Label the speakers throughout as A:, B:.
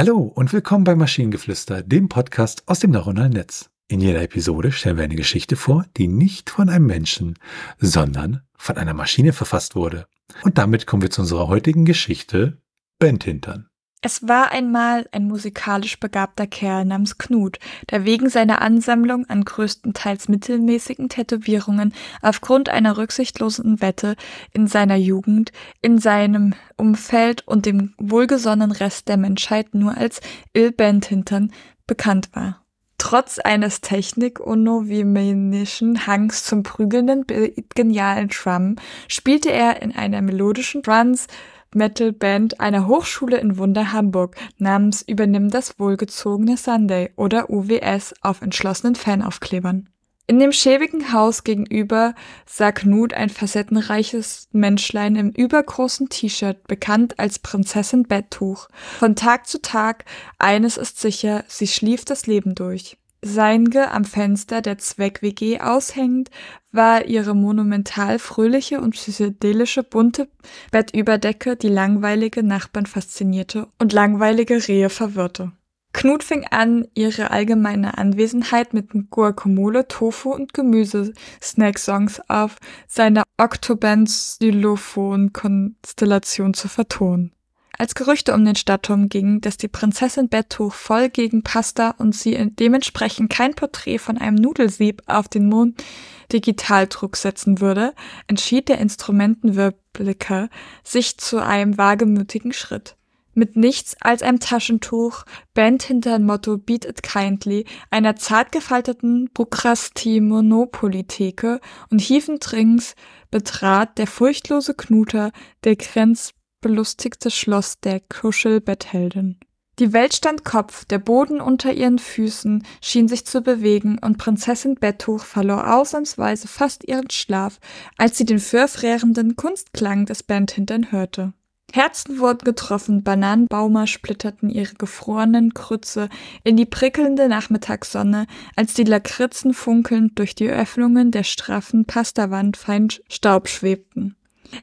A: Hallo und willkommen bei Maschinengeflüster, dem Podcast aus dem neuronalen Netz. In jeder Episode stellen wir eine Geschichte vor, die nicht von einem Menschen, sondern von einer Maschine verfasst wurde. Und damit kommen wir zu unserer heutigen Geschichte, Bent Hintern.
B: Es war einmal ein musikalisch begabter Kerl namens Knut, der wegen seiner Ansammlung an größtenteils mittelmäßigen Tätowierungen aufgrund einer rücksichtslosen Wette in seiner Jugend in seinem Umfeld und dem wohlgesonnenen Rest der Menschheit nur als Il Hintern bekannt war. Trotz eines technik-onovimenischen Hangs zum prügelnden, genialen Drum spielte er in einer melodischen Runs Metal-Band einer Hochschule in Wunder Hamburg namens Übernimm das wohlgezogene Sunday oder UWS auf entschlossenen Fanaufklebern. In dem schäbigen Haus gegenüber sah Knut ein facettenreiches Menschlein im übergroßen T-Shirt, bekannt als Prinzessin Betttuch. Von Tag zu Tag, eines ist sicher, sie schlief das Leben durch. Seinge am Fenster der Zweck-WG aushängend, war ihre monumental fröhliche und psychedelische bunte Bettüberdecke, die langweilige Nachbarn faszinierte und langweilige Rehe verwirrte. Knut fing an, ihre allgemeine Anwesenheit mit Guacamole, Tofu und Gemüse-Snack-Songs auf seiner Octoband-Xylophon-Konstellation zu vertonen. Als Gerüchte um den Stadtturm gingen, dass die Prinzessin Bettuch voll gegen Pasta und sie dementsprechend kein Porträt von einem Nudelsieb auf den Mond Digitaldruck setzen würde, entschied der Instrumentenwirblicker sich zu einem wagemütigen Schritt. Mit nichts als einem Taschentuch, Band hinter dem Motto Beat It Kindly, einer zart gefalteten Prokrastimonopoly-Theke und hiefen Drinks betrat der furchtlose Knuter der Grenz belustigte Schloss der Kuschelbettheldin. Die Welt stand Kopf, der Boden unter ihren Füßen schien sich zu bewegen und Prinzessin Bettuch verlor ausnahmsweise fast ihren Schlaf, als sie den fürfrärenden Kunstklang des Bandhintern hörte. Herzen wurden getroffen, Bananenbaumer splitterten ihre gefrorenen Krütze in die prickelnde Nachmittagssonne, als die Lakritzen funkelnd durch die Öffnungen der straffen Pastawand fein Staub schwebten.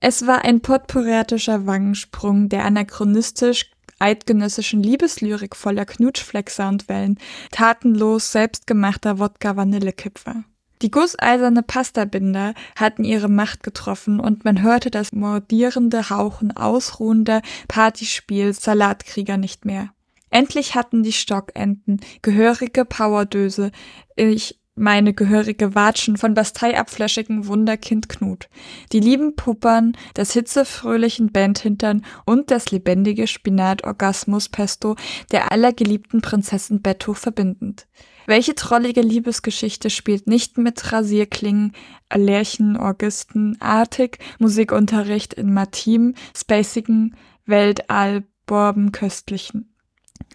B: Es war ein potpourriatischer Wangensprung der anachronistisch eidgenössischen Liebeslyrik voller Knutschfleck-Soundwellen, tatenlos selbstgemachter Wodka-Vanillekipfer. Die gusseiserne Pastabinder hatten ihre Macht getroffen und man hörte das mordierende Hauchen ausruhender Partyspiel Salatkrieger nicht mehr. Endlich hatten die Stockenten gehörige Powerdöse ich meine gehörige Watschen von basteiabfläschigen Wunderkind Knut, die lieben Puppern des hitzefröhlichen Bandhintern und das lebendige Spinat-Orgasmus-Pesto der allergeliebten Prinzessin Betto verbindend. Welche trollige Liebesgeschichte spielt nicht mit Rasierklingen, Lerchen, Orgisten, artig Musikunterricht in Matim, spacigen, Weltall, Borben, köstlichen?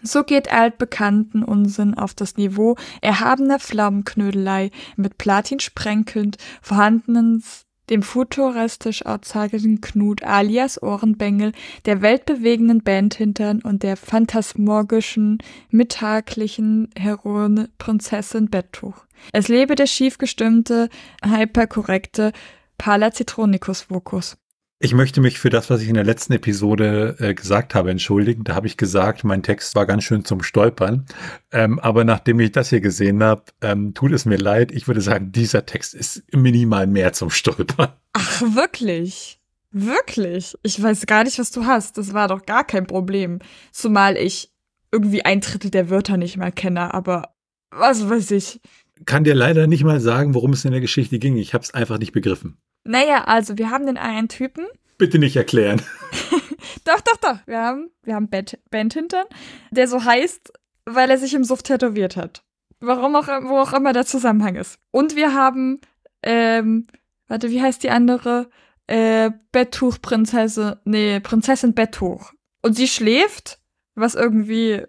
B: So geht altbekannten Unsinn auf das Niveau erhabener Pflaumenknödelei mit Platin sprenkelnd vorhandenen dem futuristisch outzagigen Knut alias Ohrenbengel, der weltbewegenden Bandhintern und der phantasmorgischen, mittaglichen Heroine Prinzessin Bettuch. Es lebe der schiefgestimmte, hyperkorrekte Palacitronicus Vocus.
A: Ich möchte mich für das, was ich in der letzten Episode äh, gesagt habe, entschuldigen. Da habe ich gesagt, mein Text war ganz schön zum Stolpern. Ähm, aber nachdem ich das hier gesehen habe, ähm, tut es mir leid. Ich würde sagen, dieser Text ist minimal mehr zum Stolpern.
B: Ach, wirklich? Wirklich? Ich weiß gar nicht, was du hast. Das war doch gar kein Problem. Zumal ich irgendwie ein Drittel der Wörter nicht mal kenne, aber was weiß ich.
A: Kann dir leider nicht mal sagen, worum es in der Geschichte ging. Ich habe es einfach nicht begriffen.
B: Naja, also wir haben den einen Typen.
A: Bitte nicht erklären.
B: doch, doch, doch. Wir haben, wir haben Band, Bandhintern, der so heißt, weil er sich im Suft tätowiert hat. Warum auch, wo auch immer der Zusammenhang ist. Und wir haben, ähm, warte, wie heißt die andere? Äh, Betttuchprinzessin, nee, Prinzessin Betttuch. Und sie schläft, was irgendwie,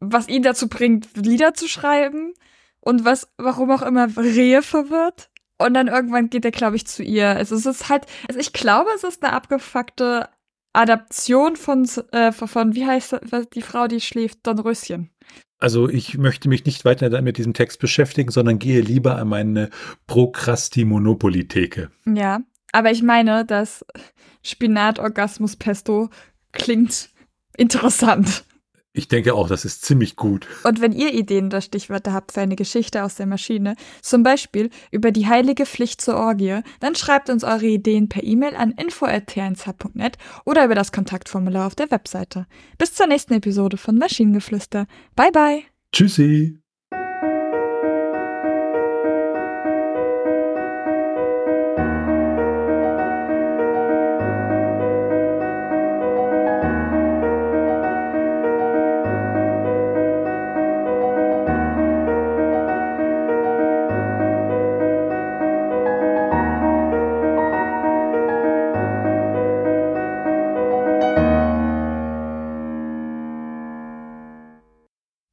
B: was ihn dazu bringt, Lieder zu schreiben. Und was, warum auch immer, Rehe verwirrt. Und dann irgendwann geht er, glaube ich, zu ihr. Also es ist halt, also ich glaube, es ist eine abgefuckte Adaption von, äh, von wie heißt die Frau, die schläft, Dornröschen.
A: Also ich möchte mich nicht weiter mit diesem Text beschäftigen, sondern gehe lieber an meine Prokrastimonopoly-Theke.
B: Ja, aber ich meine, dass Spinat-Orgasmus-Pesto klingt interessant.
A: Ich denke auch, das ist ziemlich gut.
B: Und wenn ihr Ideen oder Stichwörter habt für eine Geschichte aus der Maschine, zum Beispiel über die heilige Pflicht zur Orgie, dann schreibt uns eure Ideen per E-Mail an info.tnsh.net oder über das Kontaktformular auf der Webseite. Bis zur nächsten Episode von Maschinengeflüster. Bye bye.
A: Tschüssi.